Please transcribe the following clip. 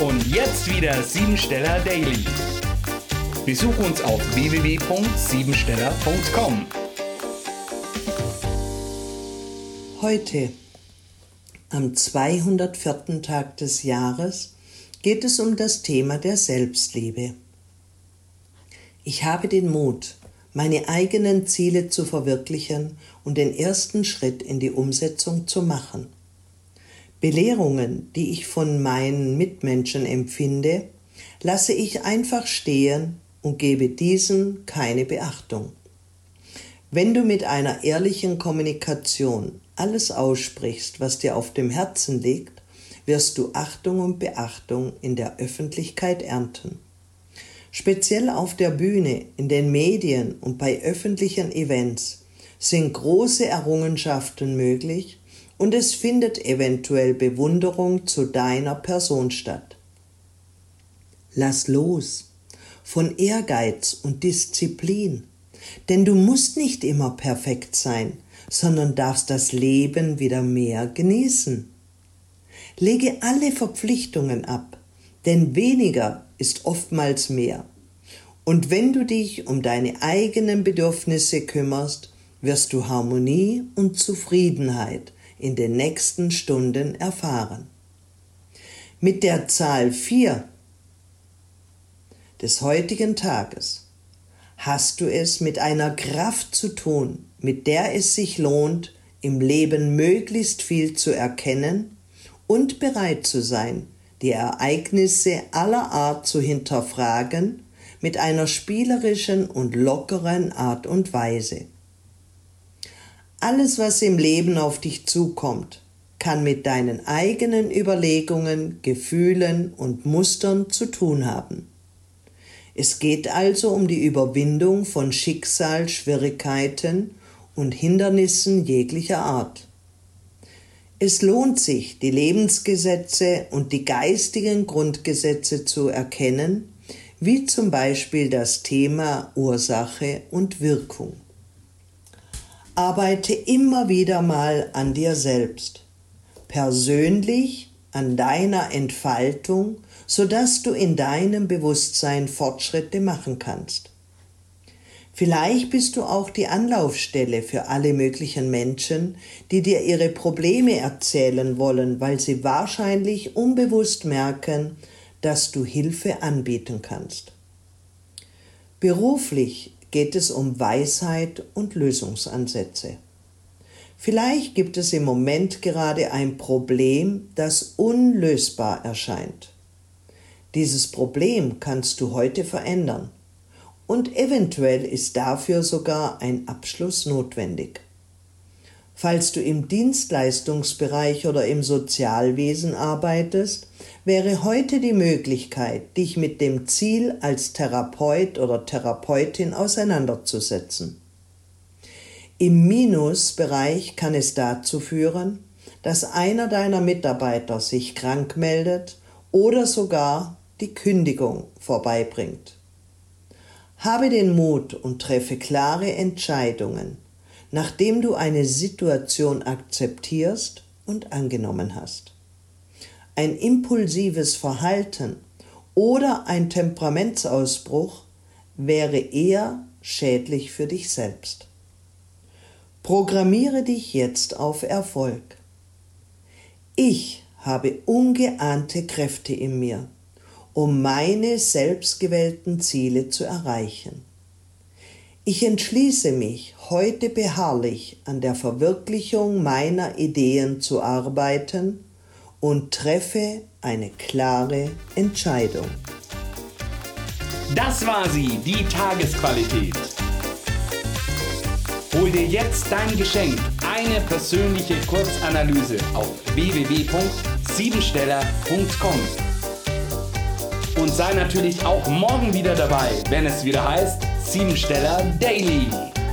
Und jetzt wieder Siebensteller Daily. Besuch uns auf www.siebensteller.com. Heute, am 204. Tag des Jahres, geht es um das Thema der Selbstliebe. Ich habe den Mut, meine eigenen Ziele zu verwirklichen und den ersten Schritt in die Umsetzung zu machen. Belehrungen, die ich von meinen Mitmenschen empfinde, lasse ich einfach stehen und gebe diesen keine Beachtung. Wenn du mit einer ehrlichen Kommunikation alles aussprichst, was dir auf dem Herzen liegt, wirst du Achtung und Beachtung in der Öffentlichkeit ernten. Speziell auf der Bühne, in den Medien und bei öffentlichen Events sind große Errungenschaften möglich und es findet eventuell Bewunderung zu deiner Person statt. Lass los von Ehrgeiz und Disziplin, denn du musst nicht immer perfekt sein, sondern darfst das Leben wieder mehr genießen. Lege alle Verpflichtungen ab, denn weniger ist oftmals mehr. Und wenn du dich um deine eigenen Bedürfnisse kümmerst, wirst du Harmonie und Zufriedenheit in den nächsten Stunden erfahren. Mit der Zahl 4 des heutigen Tages hast du es mit einer Kraft zu tun, mit der es sich lohnt, im Leben möglichst viel zu erkennen und bereit zu sein, die Ereignisse aller Art zu hinterfragen mit einer spielerischen und lockeren Art und Weise. Alles, was im Leben auf dich zukommt, kann mit deinen eigenen Überlegungen, Gefühlen und Mustern zu tun haben. Es geht also um die Überwindung von Schicksal, Schwierigkeiten und Hindernissen jeglicher Art. Es lohnt sich, die Lebensgesetze und die geistigen Grundgesetze zu erkennen, wie zum Beispiel das Thema Ursache und Wirkung. Arbeite immer wieder mal an dir selbst, persönlich an deiner Entfaltung, sodass du in deinem Bewusstsein Fortschritte machen kannst. Vielleicht bist du auch die Anlaufstelle für alle möglichen Menschen, die dir ihre Probleme erzählen wollen, weil sie wahrscheinlich unbewusst merken, dass du Hilfe anbieten kannst. Beruflich geht es um Weisheit und Lösungsansätze. Vielleicht gibt es im Moment gerade ein Problem, das unlösbar erscheint. Dieses Problem kannst du heute verändern und eventuell ist dafür sogar ein Abschluss notwendig. Falls du im Dienstleistungsbereich oder im Sozialwesen arbeitest, wäre heute die Möglichkeit, dich mit dem Ziel als Therapeut oder Therapeutin auseinanderzusetzen. Im Minusbereich kann es dazu führen, dass einer deiner Mitarbeiter sich krank meldet oder sogar die Kündigung vorbeibringt. Habe den Mut und treffe klare Entscheidungen, nachdem du eine Situation akzeptierst und angenommen hast. Ein impulsives Verhalten oder ein Temperamentsausbruch wäre eher schädlich für dich selbst. Programmiere dich jetzt auf Erfolg. Ich habe ungeahnte Kräfte in mir um meine selbstgewählten Ziele zu erreichen. Ich entschließe mich, heute beharrlich an der Verwirklichung meiner Ideen zu arbeiten und treffe eine klare Entscheidung. Das war sie, die Tagesqualität. Hol dir jetzt dein Geschenk, eine persönliche Kurzanalyse auf www.siebensteller.com und sei natürlich auch morgen wieder dabei, wenn es wieder heißt Siebensteller Daily.